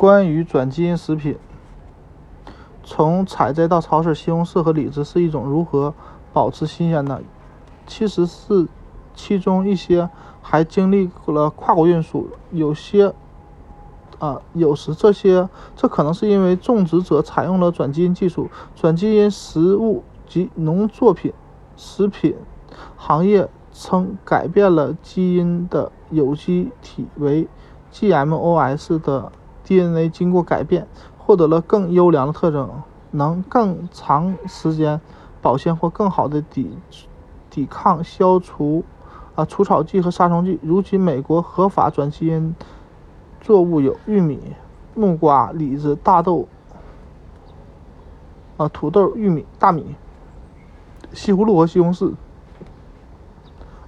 关于转基因食品，从采摘到超市，西红柿和李子是一种如何保持新鲜的？其实是其中一些还经历了跨国运输，有些啊，有时这些这可能是因为种植者采用了转基因技术。转基因食物及农作品食品行业称，改变了基因的有机体为 GMOs 的。DNA 经过改变，获得了更优良的特征，能更长时间保鲜或更好的抵抵抗消除啊除草剂和杀虫剂。如今，美国合法转基因作物有玉米、木瓜、李子、大豆啊土豆、玉米、大米、西葫芦和西红柿。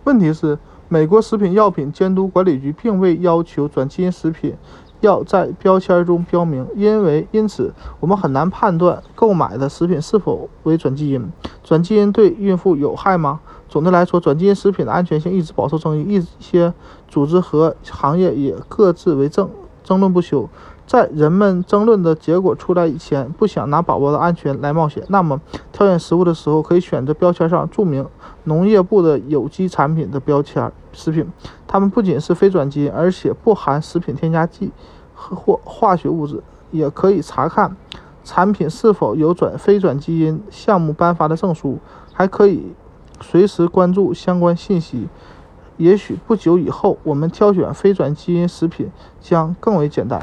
问题是，美国食品药品监督管理局并未要求转基因食品。要在标签中标明，因为因此我们很难判断购买的食品是否为转基因。转基因对孕妇有害吗？总的来说，转基因食品的安全性一直饱受争议，一些组织和行业也各自为政，争论不休。在人们争论的结果出来以前，不想拿宝宝的安全来冒险，那么挑选食物的时候可以选择标签上注明农业部的有机产品的标签食品。它们不仅是非转基因，而且不含食品添加剂或化学物质。也可以查看产品是否有转非转基因项目颁发的证书，还可以随时关注相关信息。也许不久以后，我们挑选非转基因食品将更为简单。